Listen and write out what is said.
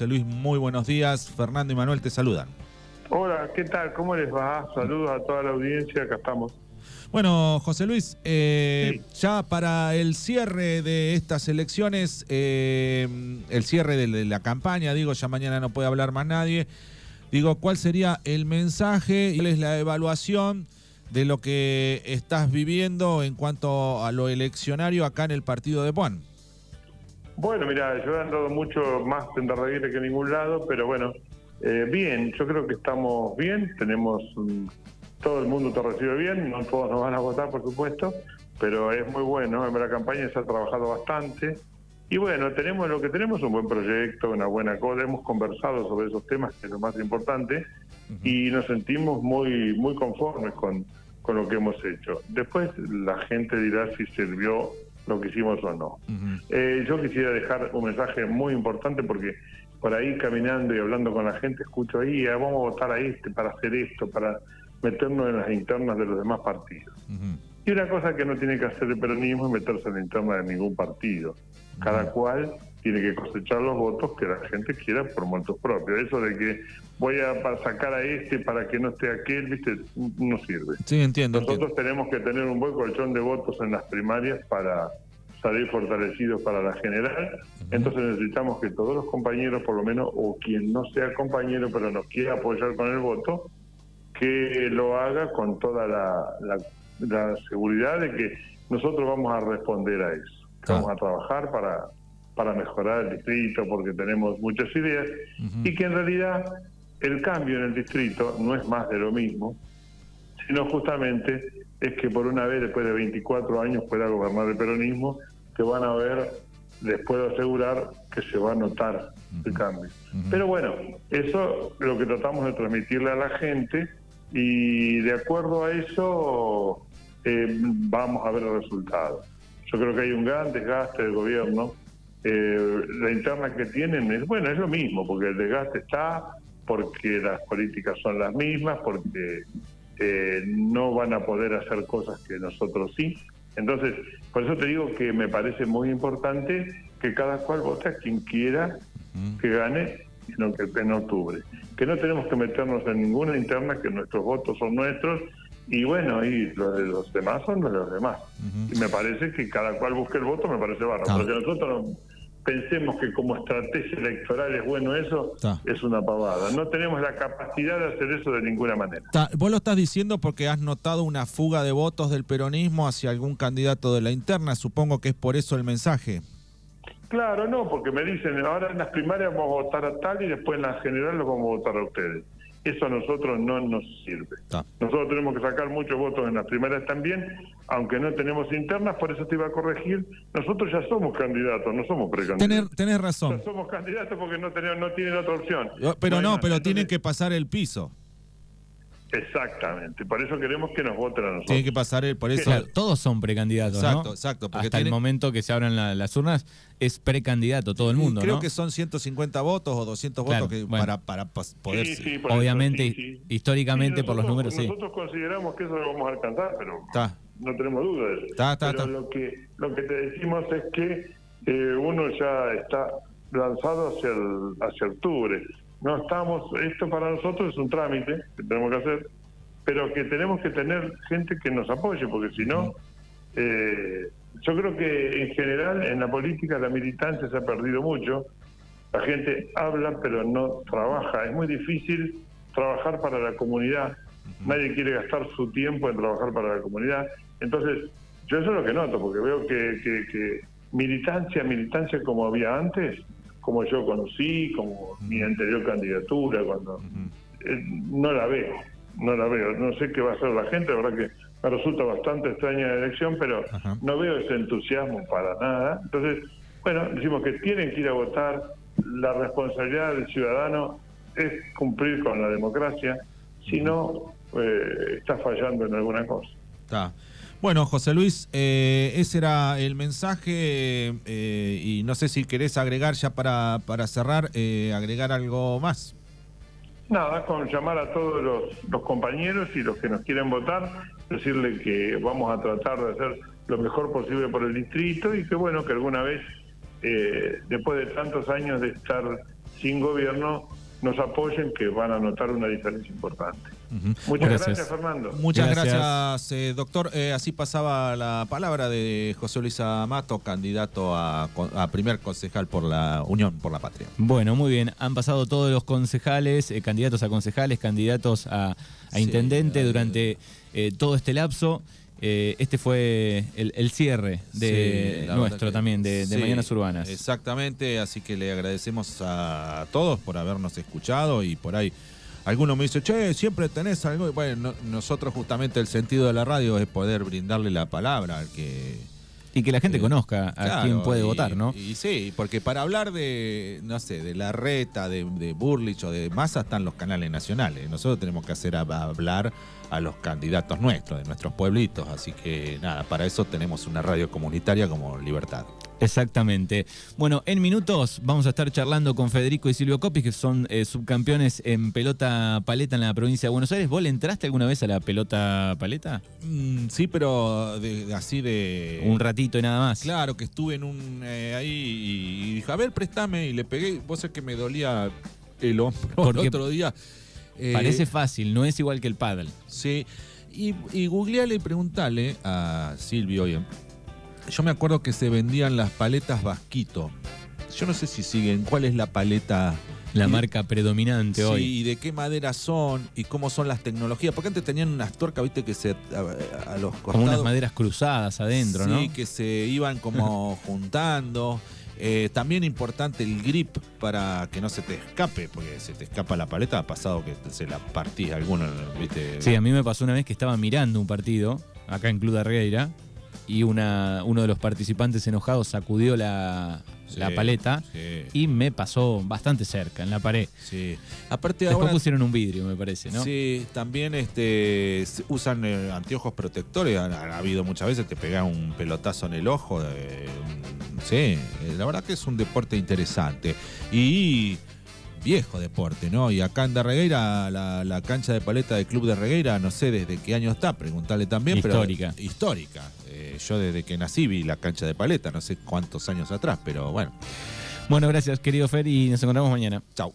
José Luis, muy buenos días. Fernando y Manuel te saludan. Hola, ¿qué tal? ¿Cómo les va? Saludos a toda la audiencia, acá estamos. Bueno, José Luis, eh, ya para el cierre de estas elecciones, eh, el cierre de la campaña, digo, ya mañana no puede hablar más nadie, digo, ¿cuál sería el mensaje y cuál es la evaluación de lo que estás viviendo en cuanto a lo eleccionario acá en el partido de Juan? Bueno, mira, yo he andado mucho más en Darreguire que en ningún lado, pero bueno, eh, bien, yo creo que estamos bien, tenemos todo el mundo te recibe bien, no todos nos van a votar, por supuesto, pero es muy bueno. En la campaña se ha trabajado bastante. Y bueno, tenemos lo que tenemos un buen proyecto, una buena cosa. Hemos conversado sobre esos temas, que es lo más importante, y nos sentimos muy, muy conformes con, con lo que hemos hecho. Después la gente dirá si sirvió lo que hicimos o no. Eh, yo quisiera dejar un mensaje muy importante porque por ahí caminando y hablando con la gente escucho ahí, ah, vamos a votar a este para hacer esto, para meternos en las internas de los demás partidos. Y una cosa que no tiene que hacer el peronismo es meterse en la interna de ningún partido. Cada cual tiene que cosechar los votos que la gente quiera por motos propios. Eso de que voy a sacar a este para que no esté aquel, viste, no sirve. Sí, entiendo. Nosotros tenemos que tener un buen colchón de votos en las primarias para salir fortalecidos para la general. Entonces necesitamos que todos los compañeros, por lo menos, o quien no sea compañero pero nos quiera apoyar con el voto, que lo haga con toda la, seguridad de que nosotros vamos a responder a eso. Vamos a trabajar para, para mejorar el distrito porque tenemos muchas ideas y que en realidad el cambio en el distrito no es más de lo mismo, sino justamente es que por una vez después de 24 años pueda gobernar el peronismo, que van a ver, les puedo asegurar que se va a notar el cambio. Pero bueno, eso es lo que tratamos de transmitirle a la gente y de acuerdo a eso eh, vamos a ver el resultado. Yo creo que hay un gran desgaste del gobierno. Eh, la interna que tienen es, bueno, es lo mismo, porque el desgaste está, porque las políticas son las mismas, porque eh, no van a poder hacer cosas que nosotros sí. Entonces, por eso te digo que me parece muy importante que cada cual vote a quien quiera que gane en octubre que no tenemos que meternos en ninguna interna, que nuestros votos son nuestros y bueno, y los de los demás son de los demás. Y me parece que cada cual busque el voto, me parece bárbaro. Porque nosotros pensemos que como estrategia electoral es bueno eso, es una pavada. No tenemos la capacidad de hacer eso de ninguna manera. Vos lo estás diciendo porque has notado una fuga de votos del peronismo hacia algún candidato de la interna. Supongo que es por eso el mensaje. Claro, no, porque me dicen, ahora en las primarias vamos a votar a tal y después en las generales vamos a votar a ustedes. Eso a nosotros no nos sirve. Nosotros tenemos que sacar muchos votos en las primarias también, aunque no tenemos internas, por eso te iba a corregir. Nosotros ya somos candidatos, no somos precandidatos. Tenés, razón. Somos candidatos porque no, tenemos, no tienen otra opción. Pero no, pero tienen que pasar el piso. Exactamente, por eso queremos que nos voten a nosotros. Tiene que pasar el, por eso. todos son precandidatos, exacto, Exacto, Hasta el momento que se abran las urnas es precandidato todo el mundo, Creo que son 150 votos o 200 votos que para, para poder... Obviamente, históricamente por los números, sí. Nosotros consideramos que eso lo vamos a alcanzar, pero no tenemos duda de eso. pero Lo, que, lo que te decimos es que eh, uno ya está lanzado hacia, el, hacia octubre no estamos, esto para nosotros es un trámite que tenemos que hacer, pero que tenemos que tener gente que nos apoye, porque si no, eh, yo creo que en general en la política la militancia se ha perdido mucho, la gente habla pero no trabaja, es muy difícil trabajar para la comunidad, nadie quiere gastar su tiempo en trabajar para la comunidad, entonces yo eso es lo que noto, porque veo que, que militancia, militancia como había antes, como yo conocí, como mi anterior candidatura, cuando eh, no la veo, no la veo, no sé qué va a hacer la gente, la verdad que me resulta bastante extraña la elección, pero no veo ese entusiasmo para nada. Entonces, bueno, decimos que tienen que ir a votar, la responsabilidad del ciudadano es cumplir con la democracia, si no, eh, está fallando en alguna cosa. Está. Bueno, José Luis, eh, ese era el mensaje eh, y no sé si querés agregar ya para, para cerrar, eh, agregar algo más. Nada, con llamar a todos los, compañeros y los que nos quieren votar, decirle que vamos a tratar de hacer lo mejor posible por el distrito y que bueno, que alguna vez, después de tantos años de estar sin gobierno nos apoyen, que van a notar una diferencia importante. Muchas gracias. Fernando. Muchas gracias, eh, doctor. Eh, así pasaba la palabra de José Luis Amato, candidato a, primer concejal por la Unión por la Patria. Bueno, muy bien. Han pasado todos los concejales, eh, candidatos a concejales, candidatos a, intendente durante todo este lapso. Este fue el, cierre de nuestro también, de, Mañanas Urbanas. Exactamente, así que le agradecemos a todos por habernos escuchado y por ahí alguno me dice, che, siempre tenés algo. Bueno, nosotros justamente el sentido de la radio es poder brindarle la palabra al que... Y que la gente conozca a quién puede votar, ¿no? Y sí, porque para hablar de, no sé, de la reta, de, de Burlich o de Massa están los canales nacionales. Nosotros tenemos que hacer hablar a los candidatos nuestros, de nuestros pueblitos. Así que nada, para eso tenemos una radio comunitaria como Libertad. Exactamente. Bueno, en minutos vamos a estar charlando con Federico y Silvio Copis, que son eh, subcampeones en pelota paleta en la provincia de Buenos Aires. ¿Vos le entraste alguna vez a la pelota paleta? Mm, sí, pero así de... Un ratito y nada más. Claro, que estuve en un eh, ahí y, dije, a ver, préstame, y le pegué. Vos sabés que me dolía el hombro el otro día. Eh, parece fácil, no es igual que el paddle. Sí, y, y googleale y preguntale a Silvio, oye, yo me acuerdo que se vendían las paletas Vasquito. Yo no sé si siguen. ¿Cuál es la paleta? La marca predominante hoy. Sí, y de qué madera son y cómo son las tecnologías. Porque antes tenían unas tuercas, viste, que se a, los costados. Como unas maderas cruzadas adentro, ¿no? Sí, que se iban como juntando. Eh, también importante el grip para que no se te escape, porque se te escapa la paleta. Ha pasado que se la partís alguno, ¿viste? Sí, a mí me pasó una vez que estaba mirando un partido acá en Club de Regueira y una, uno de los participantes enojados sacudió la, paleta y me pasó bastante cerca, en la pared. Sí. Aparte Después pusieron un vidrio, me parece, ¿no? Sí, también este, usan eh, anteojos protectores. Ha, habido muchas veces, te pega un pelotazo en el ojo. sí, eh, la verdad que es un deporte interesante. Y viejo deporte, ¿no? Y acá en Darregueira, la, la cancha de paleta del Club de Regueira, no sé desde qué año está, preguntarle también. Histórica. Pero, histórica yo desde que nací vi la cancha de paleta, no sé cuántos años atrás, pero bueno. Bueno, gracias querido Fer y nos encontramos mañana. Chao.